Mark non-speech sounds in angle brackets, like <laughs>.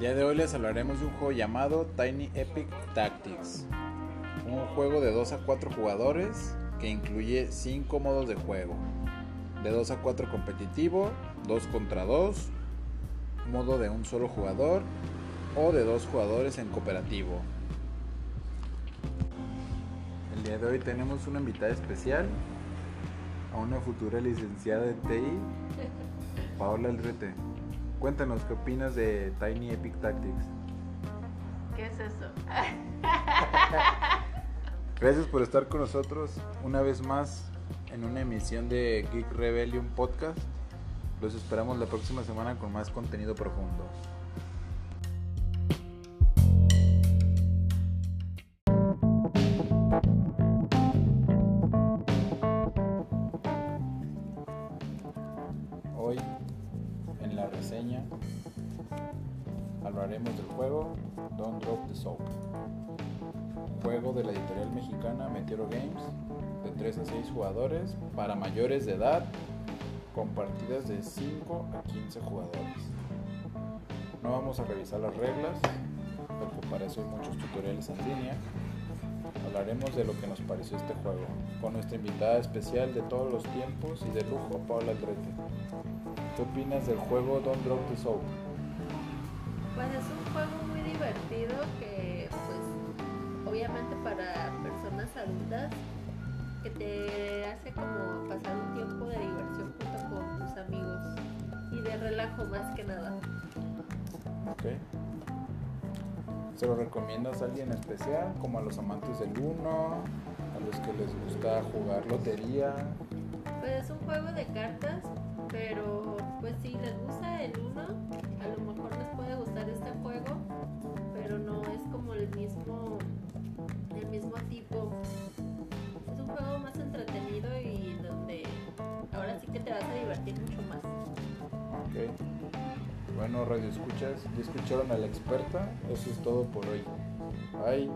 El día de hoy les hablaremos de un juego llamado Tiny Epic Tactics. Un juego de 2 a 4 jugadores que incluye 5 modos de juego. De 2 a 4 competitivo, 2 contra 2, modo de un solo jugador o de dos jugadores en cooperativo. El día de hoy tenemos una invitada especial a una futura licenciada en TI, Paola Aldrete. Cuéntanos qué opinas de Tiny Epic Tactics. ¿Qué es eso? <laughs> Gracias por estar con nosotros una vez más en una emisión de Geek Rebellion Podcast. Los esperamos la próxima semana con más contenido profundo. Hoy, reseña, hablaremos del juego Don't Drop the Soap. Juego de la editorial mexicana Meteoro Games, de 3 a 6 jugadores, para mayores de edad, con partidas de 5 a 15 jugadores. No vamos a revisar las reglas, porque para eso hay muchos tutoriales en línea. Hablaremos de lo que nos pareció este juego, con nuestra invitada especial de todos los tiempos y de lujo, Paula Aldrete. ¿Qué opinas del juego Don't Drop the Soap? Pues es un juego muy divertido que, pues, obviamente para personas adultas, que te hace como pasar un tiempo de diversión junto con tus amigos y de relajo más que nada. Ok. ¿Se lo recomiendas a alguien especial, como a los amantes del uno, a los que les gusta jugar lotería? Pues es un juego de cartas, pero pues si les gusta el uno, a lo mejor les puede gustar este juego, pero no es como el mismo, el mismo tipo. Es un juego más entretenido y donde ahora sí que te vas a divertir mucho más. Ok. Bueno, radio escuchas, ya escucharon a la experta. Eso es todo por hoy. Bye.